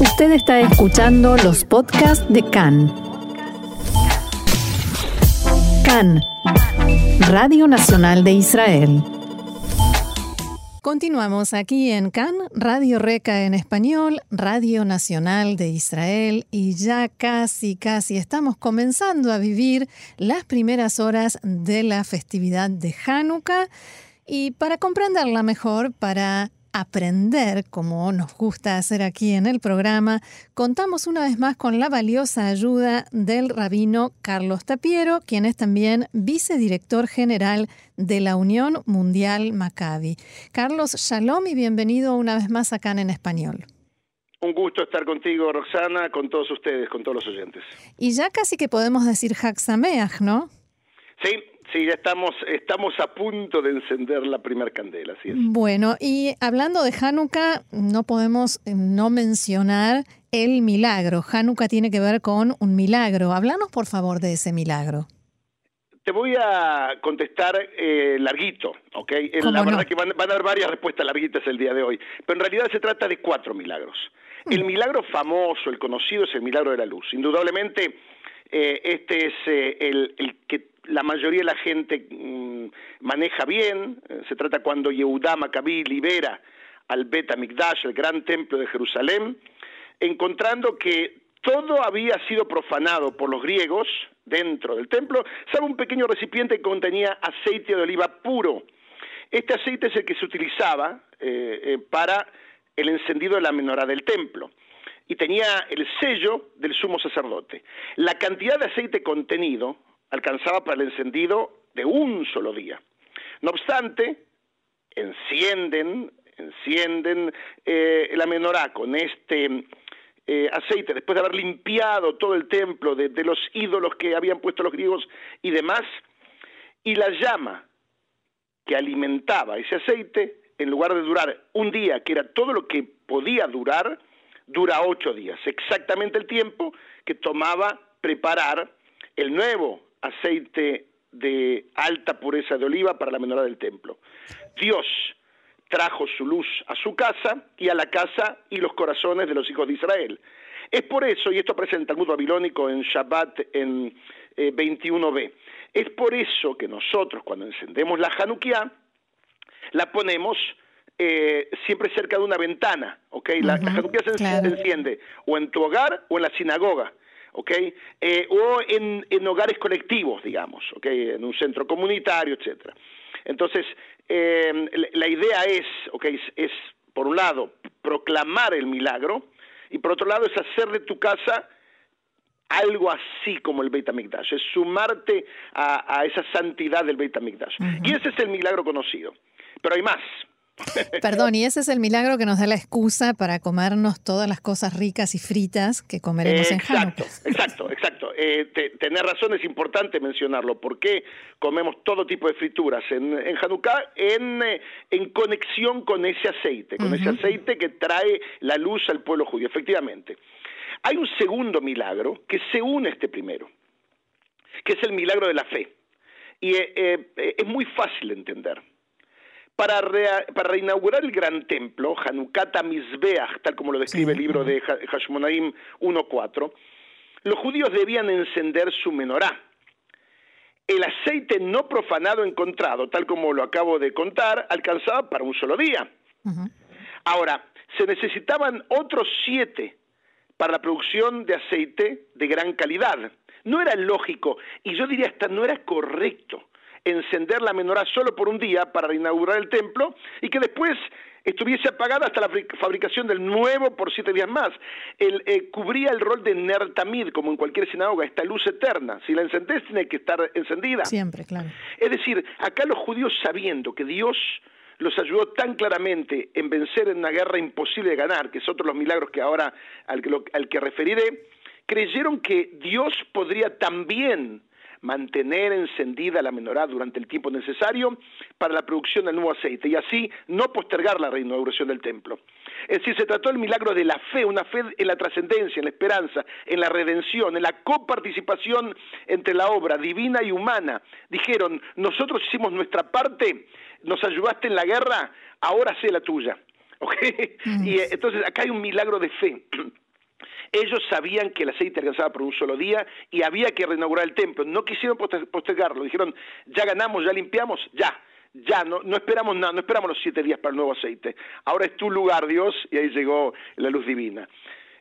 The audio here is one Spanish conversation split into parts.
Usted está escuchando los podcasts de CAN. CAN, Radio Nacional de Israel. Continuamos aquí en CAN, Radio Reca en español, Radio Nacional de Israel y ya casi, casi estamos comenzando a vivir las primeras horas de la festividad de Hanukkah y para comprenderla mejor, para aprender, como nos gusta hacer aquí en el programa, contamos una vez más con la valiosa ayuda del rabino Carlos Tapiero, quien es también vicedirector general de la Unión Mundial Maccabi. Carlos, shalom y bienvenido una vez más acá en Español. Un gusto estar contigo, Roxana, con todos ustedes, con todos los oyentes. Y ya casi que podemos decir Sameach, ¿no? Sí, Sí, ya estamos, estamos a punto de encender la primera candela, así es. Bueno, y hablando de Hanukkah, no podemos eh, no mencionar el milagro. Hanukkah tiene que ver con un milagro. Háblanos, por favor, de ese milagro. Te voy a contestar eh, larguito, ¿ok? La verdad que van, a haber varias respuestas larguitas el día de hoy, pero en realidad se trata de cuatro milagros. Hmm. El milagro famoso, el conocido, es el milagro de la luz. Indudablemente, eh, este es el, el que la mayoría de la gente mm, maneja bien, eh, se trata cuando Yehudá Maccabí libera al Bet Amikdash, el gran templo de Jerusalén, encontrando que todo había sido profanado por los griegos dentro del templo, salvo un pequeño recipiente que contenía aceite de oliva puro. Este aceite es el que se utilizaba eh, eh, para el encendido de la menorá del templo y tenía el sello del sumo sacerdote. La cantidad de aceite contenido alcanzaba para el encendido de un solo día. No obstante, encienden, encienden eh, la menorá con este eh, aceite, después de haber limpiado todo el templo de, de los ídolos que habían puesto los griegos y demás, y la llama que alimentaba ese aceite, en lugar de durar un día, que era todo lo que podía durar, dura ocho días, exactamente el tiempo que tomaba preparar el nuevo aceite de alta pureza de oliva para la menorá del templo. Dios trajo su luz a su casa y a la casa y los corazones de los hijos de Israel. Es por eso, y esto presenta el mundo babilónico en Shabbat en 21b, eh, es por eso que nosotros cuando encendemos la Hanukkah, la ponemos eh, siempre cerca de una ventana, ¿ok? La, Hanukkah se enciende o en tu hogar o en la sinagoga. ¿Ok? Eh, o en, hogares colectivos, digamos, ¿ok? En un centro comunitario, etcétera. Entonces, eh, la idea es, ¿ok? Es, por un lado, proclamar el milagro, y por otro lado, es hacer de tu casa algo así como el Beit HaMikdash, es sumarte a, esa santidad del Beit HaMikdash. Y ese es el milagro conocido. Pero hay más, Perdón, y ese es el milagro que nos da la excusa para comernos todas las cosas ricas y fritas que comeremos en Hanukkah. Exacto, exacto. Eh, tener razón es importante mencionarlo. ¿Por qué comemos todo tipo de frituras en, en Hanukkah? En, eh, en conexión con ese aceite, con ese aceite que trae la luz al pueblo judío, efectivamente. Hay un segundo milagro que se une a este primero, que es el milagro de la fe. Y eh, es muy fácil de entender. Para, reinaugurar el gran templo, Hanukata Mizbeach, tal como lo describe el libro de Hashmonaim 1.4, los judíos debían encender su menorá. El aceite no profanado encontrado, tal como lo acabo de contar, alcanzaba para un solo día. Ahora, se necesitaban otros siete para la producción de aceite de gran calidad. No era lógico, y yo diría hasta no era correcto encender la menorá solo por un día para inaugurar el templo y que después estuviese apagada hasta la fabricación del nuevo por siete días más. El, eh, cubría el rol de Nertamid, como en cualquier sinagoga, esta luz eterna. Si la encendés, tiene que estar encendida. Siempre, claro. Es decir, acá los judíos sabiendo que Dios los ayudó tan claramente en vencer en una guerra imposible de ganar, que es otro de los milagros que ahora al que, al que referiré, creyeron que Dios podría también mantener encendida la menorá durante el tiempo necesario para la producción del nuevo aceite y así no postergar la reinauguración del templo. Es decir, se trató del milagro de la fe, una fe en la trascendencia, en la esperanza, en la redención, en la coparticipación entre la obra divina y humana. Dijeron, nosotros hicimos nuestra parte, nos ayudaste en la guerra, ahora sé la tuya. Y eh, entonces acá hay un milagro de fe. Ellos sabían que el aceite alcanzaba por un solo día y había que reinaugurar el templo. No quisieron postergarlo. Dijeron, ya ganamos, ya limpiamos, ya. Ya, no, no esperamos nada, no esperamos los siete días para el nuevo aceite. Ahora es tu lugar, Dios, y ahí llegó la luz divina.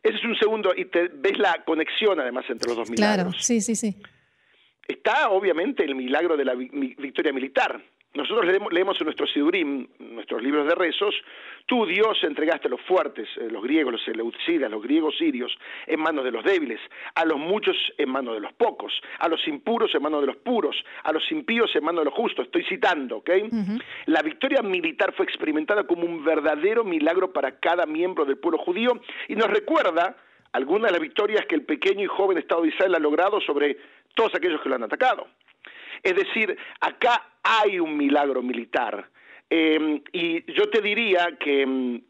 Ese es un segundo, y te, ves la conexión además entre los dos milagros. Claro, sí, sí, sí. Está obviamente el milagro de la victoria militar. Nosotros leemos, en nuestros sidurim, nuestros libros de rezos, tú Dios entregaste a los fuertes, eh, los griegos, los eleucidas, los griegos sirios, en manos de los débiles, a los muchos en manos de los pocos, a los impuros en manos de los puros, a los impíos en manos de los justos. Estoy citando, ¿ok? La victoria militar fue experimentada como un verdadero milagro para cada miembro del pueblo judío y nos recuerda algunas de las victorias que el pequeño y joven Estado de Israel ha logrado sobre todos aquellos que lo han atacado. Es decir, acá hay un milagro militar. Em, y yo te diría que um,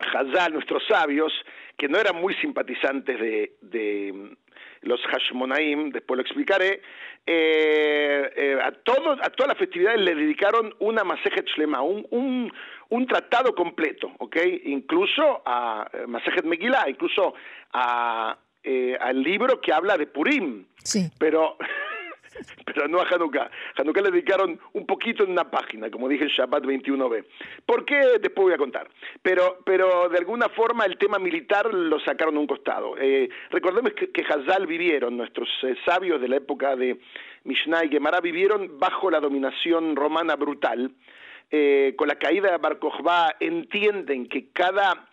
Hazal, nuestros sabios, que no eran muy simpatizantes de, de em, los Hashmonaim, después lo explicaré, eh, eh, a, todo, a todas las festividades le dedicaron una Masejet Shlema, un, un, un tratado completo, ¿ok? Incluso a eh, Masejet Megillah, incluso a, al libro que habla de Purim. Sí. Pero pero no a Hanukkah. Hanukkah le dedicaron un poquito en una página, como dije en Shabbat 21b. ¿Por qué? Después voy a contar. Pero, pero de alguna forma el tema militar lo sacaron a un costado. Eh, recordemos que, que Hazal vivieron, nuestros eh, sabios de la época de Mishnah y Gemara vivieron bajo la dominación romana brutal. Eh, con la caída de Bar entienden que cada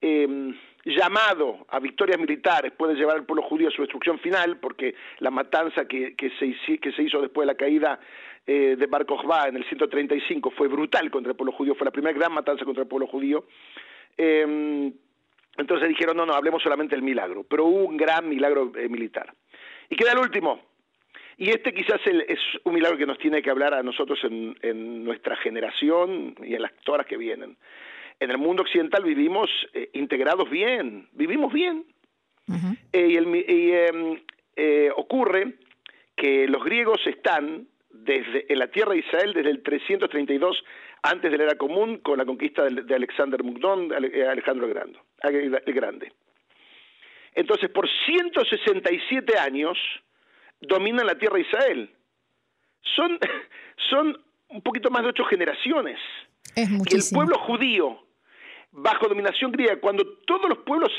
eh, llamado a victorias militares puede llevar al pueblo judío a su destrucción final, porque la matanza que, que, se, que se hizo después de la caída eh, de Bar Kokhba en el 135 fue brutal contra el pueblo judío, fue la primera gran matanza contra el pueblo judío. Eh, entonces dijeron, no, no, hablemos solamente del milagro, pero hubo un gran milagro eh, militar. Y queda el último, y este quizás es un milagro que nos tiene que hablar a nosotros en, en nuestra generación y en las horas que vienen en el mundo occidental vivimos eh, integrados bien, vivimos bien. Eh, y, em, eh, ocurre que los griegos están desde en la tierra de Israel desde el 332 antes de la era común con la conquista de, Alexander Mugdón, Alejandro el Grande, el Grande. Entonces, por 167 años dominan la tierra de Israel. Son, son un poquito más de ocho generaciones. Y el pueblo judío bajo dominación griega, cuando todos los pueblos,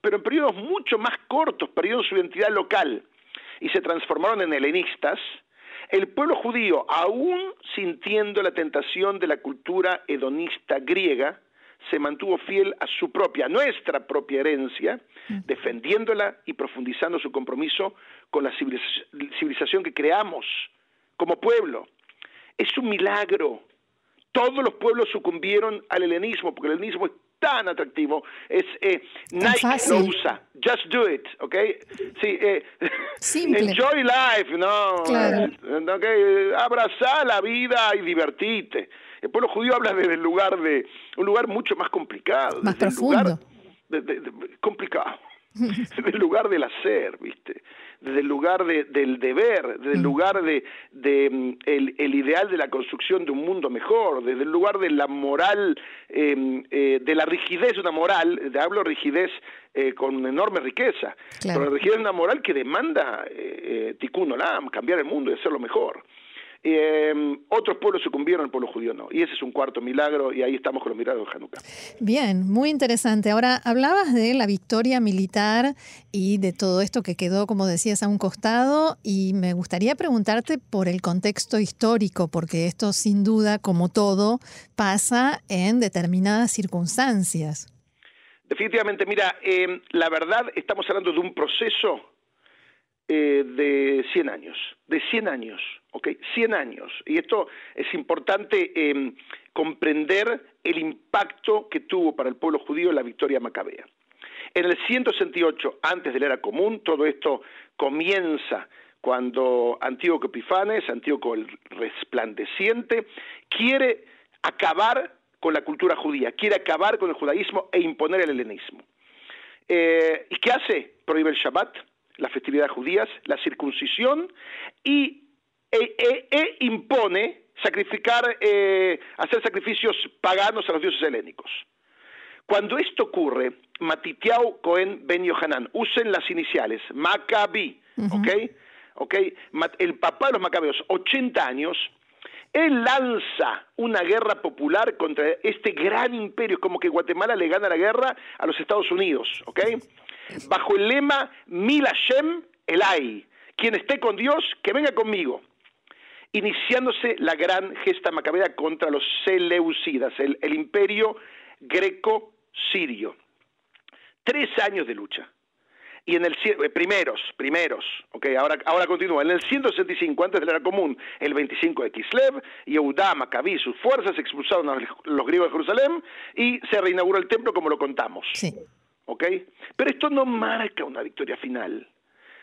pero en periodos mucho más cortos, perdieron su identidad local y se transformaron en helenistas, el pueblo judío, aún sintiendo la tentación de la cultura hedonista griega, se mantuvo fiel a su propia, nuestra propia herencia, defendiéndola y profundizando su compromiso con la civilización que creamos como pueblo. Es un milagro todos los pueblos sucumbieron al helenismo, porque el helenismo es tan atractivo, es eh, Nike lo usa, just do it, ¿ok? Sí, eh, enjoy life, ¿no? Claro. Okay, abrazar la vida y divertirte. El pueblo judío habla desde el lugar de, un lugar mucho más complicado. Más profundo. complicado. desde el lugar del hacer, ¿viste? desde el lugar del deber, desde el mm. lugar de, mm, el, ideal de la construcción de un mundo mejor, desde el lugar de la moral, em, eh, de la rigidez de una moral, de hablo rigidez eh, con enorme riqueza, pero la rigidez de una moral que demanda eh, tikkun olam, cambiar el mundo y hacerlo mejor. Eh, otros pueblos sucumbieron, el pueblo judío no. Y ese es un cuarto milagro y ahí estamos con los milagros de Hanukkah. Bien, muy interesante. Ahora, hablabas de la victoria militar y de todo esto que quedó, como decías, a un costado y me gustaría preguntarte por el contexto histórico, porque esto sin duda, como todo, pasa en determinadas circunstancias. Definitivamente, mira, eh, la verdad estamos hablando de un proceso eh, de 100 años, de 100 años, ¿ok? 100 años. Y esto es importante em, comprender el impacto que tuvo para el pueblo judío la victoria macabea. En el 168 antes de la era común, todo esto comienza cuando Antíoco Epifanes, Antíoco el resplandeciente, quiere acabar con la cultura judía, quiere acabar con el judaísmo e imponer el helenismo. Eh, ¿Y qué hace? Prohíbe el Shabbat, las festividades judías, la circuncisión y e, e, e impone sacrificar, eh, hacer sacrificios paganos a los dioses helénicos. Cuando esto ocurre, Matitiao Cohen Ben Yohanan, usen las iniciales, Maccabi, ¿ok? ¿ok? El papá de los macabeos, 80 años, él lanza una guerra popular contra este gran imperio, como que Guatemala le gana la guerra a los Estados Unidos, ¿ok? Bajo el lema Mil Hashem Elai, quien esté con Dios, que venga conmigo. Iniciándose la gran gesta macabea contra los Seleucidas, el, imperio greco-sirio. Tres años de lucha y en el eh, primeros, primeros, okay, ahora, ahora continúa, en el 165 antes de la era común, el 25 de Kislev, Yehudá, Macabí y sus fuerzas expulsaron a los griegos de Jerusalén y se reinauguró el templo como lo contamos. Sí. ¿Okay? Pero esto no marca una victoria final.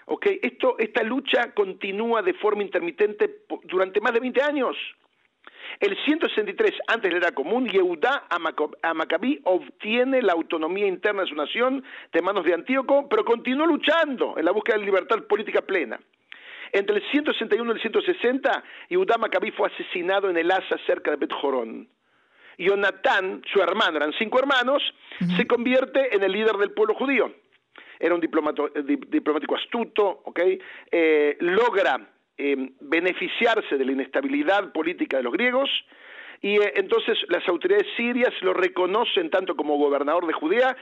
¿Okay? Esto, esta lucha continúa de forma intermitente durante más de 20 años. El 163 antes de la era común, Yehudá a obtiene la autonomía interna de su nación de manos de Antíoco, pero continuó luchando en la búsqueda de libertad política plena. Entre el 161 y el 160, Yehudá Macabí fue asesinado en el Asa cerca de Bet Jorón. Jonatán, su hermano, eran cinco hermanos, se convierte en el líder del pueblo judío. Era un eh, diplomático astuto, ¿okay? Eh, logra eh, beneficiarse de la inestabilidad política de los griegos y eh, entonces las autoridades sirias lo reconocen tanto como gobernador de Judea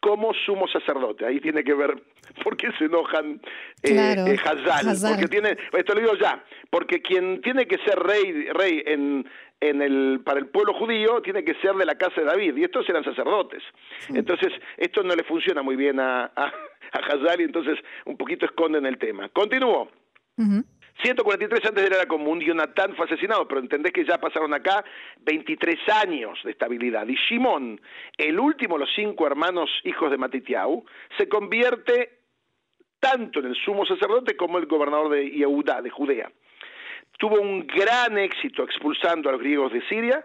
como sumo sacerdote. Ahí tiene que ver por qué se enojan eh, eh Hazal, Porque tiene, esto lo digo ya, porque quien tiene que ser rey, rey en, en el, para el pueblo judío tiene que ser de la casa de David, y estos eran sacerdotes. Entonces, esto no le funciona muy bien a, a, a Hazal y entonces un poquito esconden el tema. Continúo. 143 antes de la era común, Jonatán fue asesinado, pero entendés que ya pasaron acá 23 años de estabilidad. Y Shimón, el último de los cinco hermanos hijos de Matitiau, se convierte tanto en el sumo sacerdote como el gobernador de Yehudá, de Judea. Tuvo un gran éxito expulsando a los griegos de Siria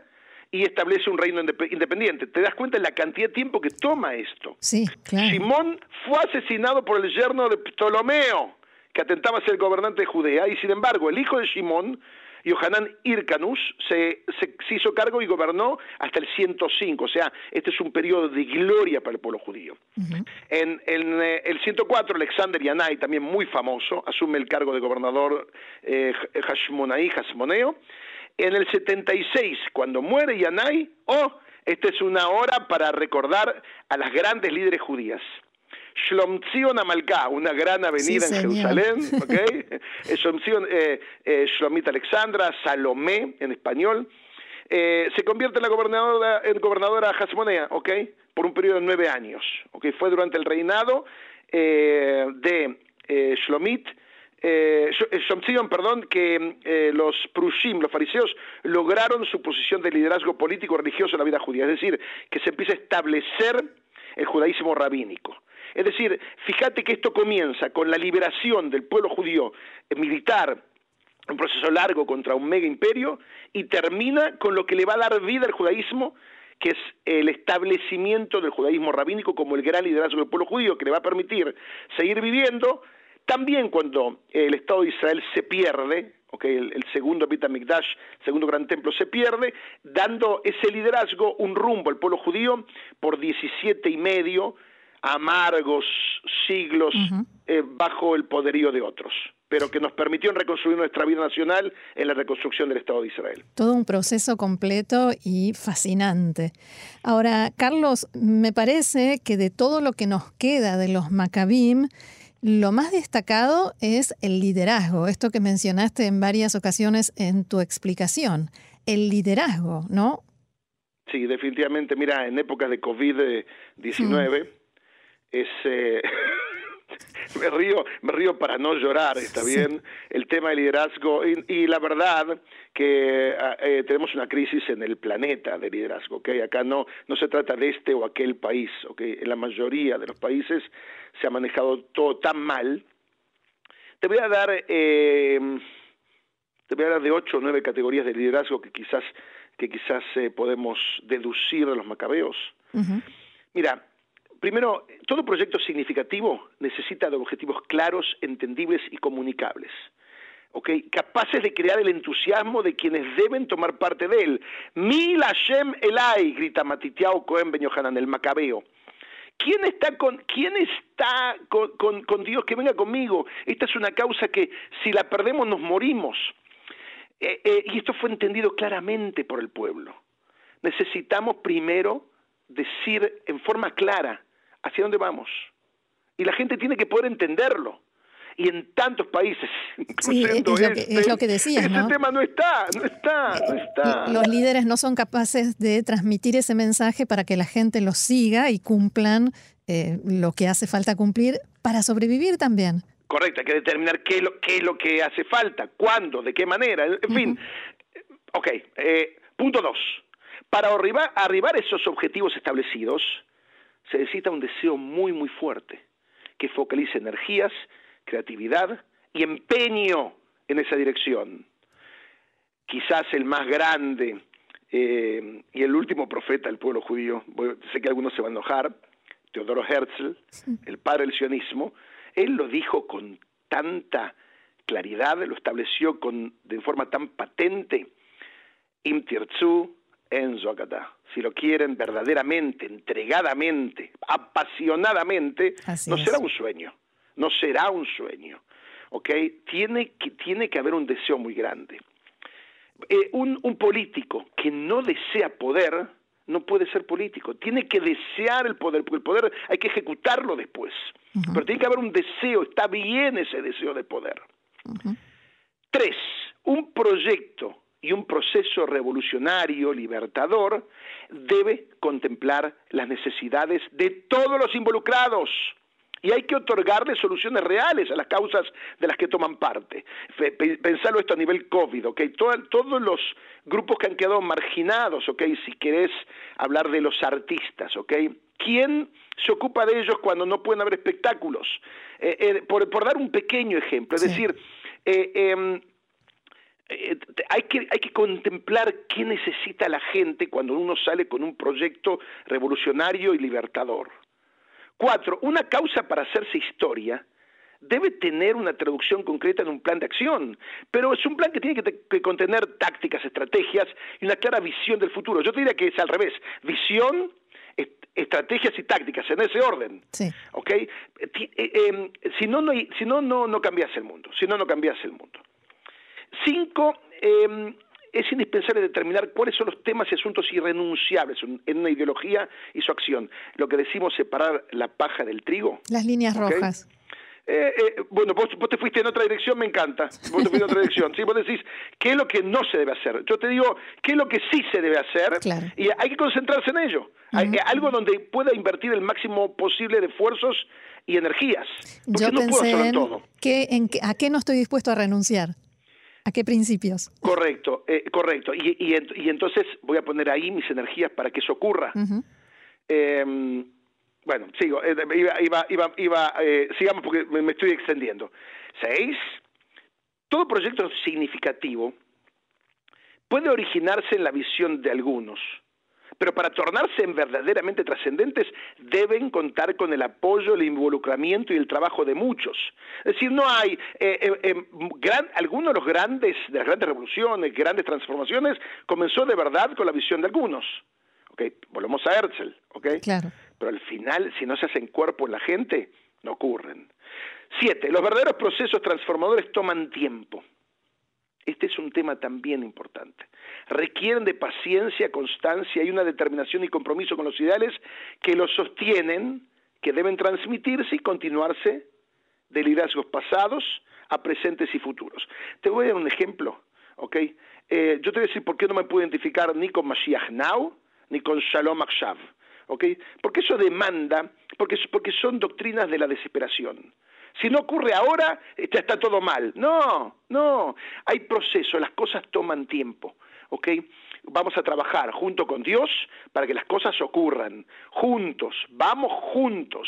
y establece un reino independiente. ¿Te das cuenta de la cantidad de tiempo que toma esto? Sí, claro. Simón fue asesinado por el yerno de Ptolomeo que atentaba a ser gobernante de Judea, y sin embargo el hijo de Simón, Yohanan Ircanus, se, se, hizo cargo y gobernó hasta el 105, o sea, este es un periodo de gloria para el pueblo judío. En, eh, el 104, Alexander Yanai, también muy famoso, asume el cargo de gobernador eh, Hashmonaí, Hasmoneo. En el 76, cuando muere Yanai, oh, esta es una hora para recordar a las grandes líderes judías. Shlomzion Amalcá, una gran avenida en Jerusalén, ¿ok? Eh, eh, Shlomit Alexandra, Salomé en español, eh, se convierte en la gobernadora, en gobernadora Hasmonea, ¿ok? Por un periodo de nueve años, ¿ok? Fue durante el reinado de Shlomit, eh, perdón, que los prushim, los fariseos, lograron su posición de liderazgo político religioso en la vida judía, es decir, que se empieza a establecer el judaísmo rabínico. Es decir, fíjate que esto comienza con la liberación del pueblo judío eh, militar, un proceso largo contra un mega imperio, y termina con lo que le va a dar vida al judaísmo, que es el establecimiento del judaísmo rabínico como el gran liderazgo del pueblo judío, que le va a permitir seguir viviendo, también cuando el Estado de Israel se pierde, okay, el, segundo Beit el segundo gran templo, se pierde, dando ese liderazgo un rumbo al pueblo judío por 17 y medio amargos siglos eh, bajo el poderío de otros pero que nos permitió reconstruir nuestra vida nacional en la reconstrucción del Estado de Israel. Todo un proceso completo y fascinante. Ahora, Carlos, me parece que de todo lo que nos queda de los Maccabim, lo más destacado es el liderazgo, esto que mencionaste en varias ocasiones en tu explicación, el liderazgo, ¿no? Sí, definitivamente. Mira, en épocas de COVID-19, es eh, me río me río para no llorar está bien el tema del liderazgo y, la verdad que ah, eh, tenemos una crisis en el planeta de liderazgo ¿ok? acá no no se trata de este o aquel país ¿ok? en la mayoría de los países se ha manejado todo tan mal. Te voy a dar eh, te voy a dar de ocho o nueve categorías de liderazgo que quizás que quizás eh, podemos deducir de los macabeos. Mira Primero, todo proyecto significativo necesita de objetivos claros, entendibles y comunicables. capaces de crear el entusiasmo de quienes deben tomar parte de él. Mil Hashem Elai, grita Matitiao Cohen Ben Yohanan, el macabeo. ¿Quién está, con, quién está con, Dios? Que venga conmigo. Esta es una causa que si la perdemos nos morimos. Eh, eh, y esto fue entendido claramente por el pueblo. Necesitamos primero decir en forma clara hacia dónde vamos. Y la gente tiene que poder entenderlo y en tantos países, sí, es, lo que, es lo que decías, ese tema no está, no está, no está. Los líderes no son capaces de transmitir ese mensaje para que la gente lo siga y cumplan eh, lo que hace falta cumplir para sobrevivir también. Correcto, hay que determinar qué es lo, qué es lo que hace falta, cuándo, de qué manera, en fin. Ok, eh, punto dos. Para arribar, arribar esos objetivos establecidos, se necesita un deseo muy, muy fuerte, que focalice energías creatividad y empeño en esa dirección. Quizás el más grande eh, y el último profeta del pueblo judío, sé que algunos se van a enojar, Teodoro Herzl, el padre del sionismo, él lo dijo con tanta claridad, lo estableció con, de forma tan patente, Im tirzu en Si lo quieren verdaderamente, entregadamente, apasionadamente, no será un sueño no será un sueño. ¿ok? Tiene que, tiene que haber un deseo muy grande. Eh, un, político que no desea poder no puede ser político, tiene que desear el poder, porque el poder hay que ejecutarlo después, pero tiene que haber un deseo, está bien ese deseo de poder. Tres, un proyecto y un proceso revolucionario, libertador, debe contemplar las necesidades de todos los involucrados y hay que otorgarle soluciones reales a las causas de las que toman parte. Pensarlo esto a nivel COVID, ¿ok? todos los grupos que han quedado marginados, ¿ok? Si querés hablar de los artistas, ¿ok? ¿Quién se ocupa de ellos cuando no pueden haber espectáculos? Eh, eh, por, dar un pequeño ejemplo, es decir, eh, em, hay, que, hay que contemplar qué necesita la gente cuando uno sale con un proyecto revolucionario y libertador. Cuatro, una causa para hacerse historia debe tener una traducción concreta en un plan de acción, pero es un plan que tiene que, contener tácticas, estrategias y una clara visión del futuro. Yo te diría que es al revés, visión, estrategias y tácticas, en ese orden. Sí. ¿Ok? Eh, em, si no, no, si no, no, no cambias el mundo, si no, no cambias el mundo. Cinco, eh, es indispensable determinar cuáles son los temas y asuntos irrenunciables en una ideología y su acción. Lo que decimos separar la paja del trigo. Las líneas rojas. Eh, eh, bueno, vos, te fuiste en otra dirección, me encanta. Vos te fuiste en otra dirección. Sí, vos decís, ¿qué es lo que no se debe hacer? Yo te digo, ¿qué es lo que sí se debe hacer? Y hay que concentrarse en ello. hay, algo donde pueda invertir el máximo posible de esfuerzos y energías. Yo no pensé en, todo. en, ¿A qué no estoy dispuesto a renunciar? ¿A qué principios? Correcto, eh, correcto. Y, y, entonces voy a poner ahí mis energías para que eso ocurra. Em, bueno, sigo, eh, iba, iba, iba, eh, sigamos porque me, estoy extendiendo. Seis, todo proyecto significativo puede originarse en la visión de algunos, pero para tornarse en verdaderamente trascendentes deben contar con el apoyo, el involucramiento y el trabajo de muchos. Es decir, no hay eh, eh, eh, algunos de los grandes, de las grandes revoluciones, grandes transformaciones, comenzó de verdad con la visión de algunos. ¿okay? Volvemos a Herzl, ¿ok? Claro. Pero al final, si no se hacen cuerpo en la gente, no ocurren. Siete, los verdaderos procesos transformadores toman tiempo. Este es un tema también importante. Requieren de paciencia, constancia y una determinación y compromiso con los ideales que los sostienen, que deben transmitirse y continuarse de liderazgos pasados a presentes y futuros. Te voy a dar un ejemplo, ¿ok? Eh, yo te voy a decir por qué no me puedo identificar ni con Mashiach Now ni con Shalom Akshav, ¿ok? Porque eso demanda, porque, porque son doctrinas de la desesperación. Si no ocurre ahora, ya está todo mal. No, no. Hay proceso, las cosas toman tiempo. ¿Ok? Vamos a trabajar junto con Dios para que las cosas ocurran. Juntos, vamos juntos.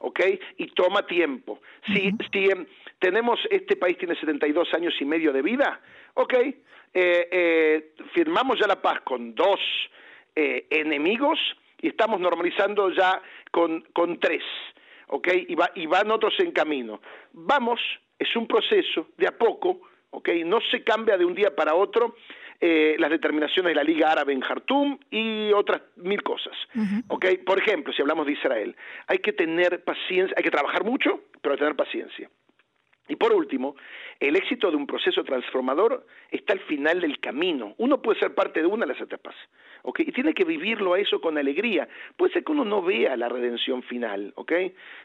¿Ok? Y toma tiempo. Si, si em, tenemos, este país tiene 72 años y medio de vida, ¿ok? Eh, eh, firmamos ya la paz con dos eh, enemigos y estamos normalizando ya con, con tres. ¿Ok? Y, va, y van otros en camino. Vamos, es un proceso de a poco, ¿ok? No se cambia de un día para otro eh, las determinaciones de la Liga Árabe en Jartum y otras mil cosas. Por ejemplo, si hablamos de Israel, hay que tener paciencia, hay que trabajar mucho, pero hay que tener paciencia. Y por último, el éxito de un proceso transformador está al final del camino. Uno puede ser parte de una de las etapas, ¿ok? Y tiene que vivirlo a eso con alegría. Puede ser que uno no vea la redención final, ¿ok?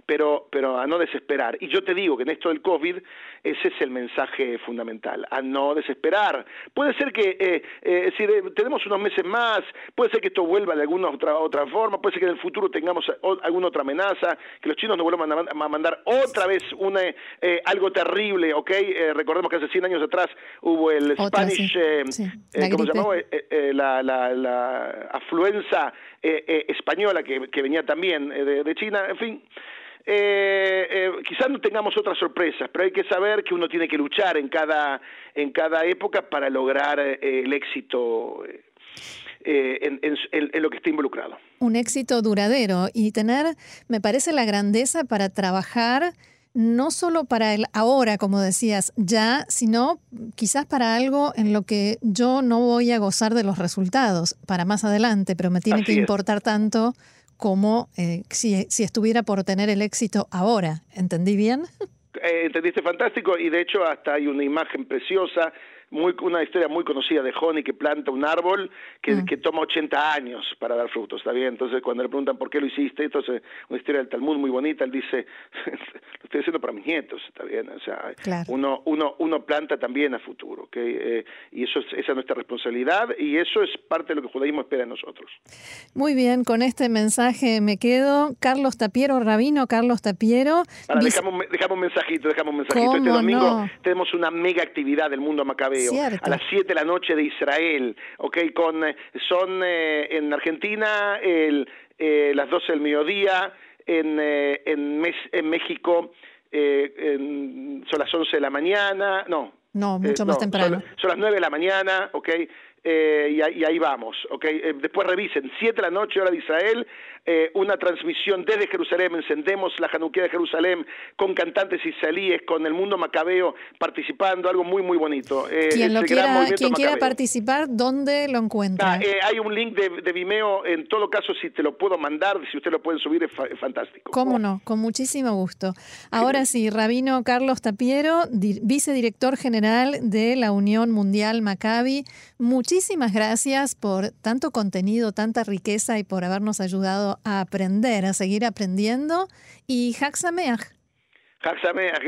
Pero, pero a no desesperar. Y yo te digo que en esto del COVID, ese es el mensaje fundamental, a no desesperar. Puede ser que, eh, eh, si tenemos unos meses más, puede ser que esto vuelva de alguna otra, otra forma, puede ser que en el futuro tengamos alguna otra amenaza, que los chinos nos vuelvan a, mandar otra vez una, eh, algo terrible, ¿ok? Eh, recordemos que hace 100 años atrás hubo el Spanish, eh, eh, ¿cómo se llamó? La, la, afluenza española que, venía también de, China, en fin. quizás no tengamos otras sorpresas, pero hay que saber que uno tiene que luchar en cada, en cada época para lograr el éxito en, en, lo que está involucrado. Un éxito duradero y tener, me parece, la grandeza para trabajar no solo para el ahora, como decías, ya, sino quizás para algo en lo que yo no voy a gozar de los resultados para más adelante, pero me tiene que importar tanto como eh, si, si, estuviera por tener el éxito ahora. ¿Entendí bien? Eh, entendiste fantástico y de hecho hasta hay una imagen preciosa muy, una historia muy conocida de Honey que planta un árbol que, mm. que, toma 80 años para dar frutos, ¿está bien? Entonces cuando le preguntan por qué lo hiciste, entonces una historia del Talmud muy bonita, él dice, lo estoy haciendo para mis nietos, ¿está bien? O sea, uno, uno, uno planta también a futuro, ¿ok? Eh, y eso es, esa es nuestra responsabilidad y eso es parte de lo que el judaísmo espera de nosotros. Muy bien, con este mensaje me quedo. Carlos Tapiero, Rabino Carlos Tapiero. dejamos, un mensajito, dejamos un mensajito. Este domingo tenemos una mega actividad del mundo macabeo a las 7 de la noche de Israel, ¿ok? Con, eh, son eh, en Argentina el, eh, las 12 del mediodía, en, en, en México son las 11 de la mañana, no. No, mucho más temprano. Son, las 9 de la mañana, ¿ok? Y, ahí, y, ahí, vamos, ¿ok? después revisen, 7 de la noche, hora de Israel, eh, una transmisión desde Jerusalén, encendemos la Januquía de Jerusalén con cantantes israelíes, con el mundo macabeo participando, algo muy, muy bonito. Eh, quien quiera, quien quiera participar, ¿dónde lo encuentra? Ah, eh, hay un link de, Vimeo, en todo caso, si te lo puedo mandar, si usted lo puede subir, es, fantástico. ¿Cómo no? Con muchísimo gusto. Ahora sí, Rabino Carlos Tapiero, vicedirector general de la Unión Mundial Maccabi, muchísimas gracias por tanto contenido, tanta riqueza y por habernos ayudado a aprender, a seguir aprendiendo. Y Haxameach.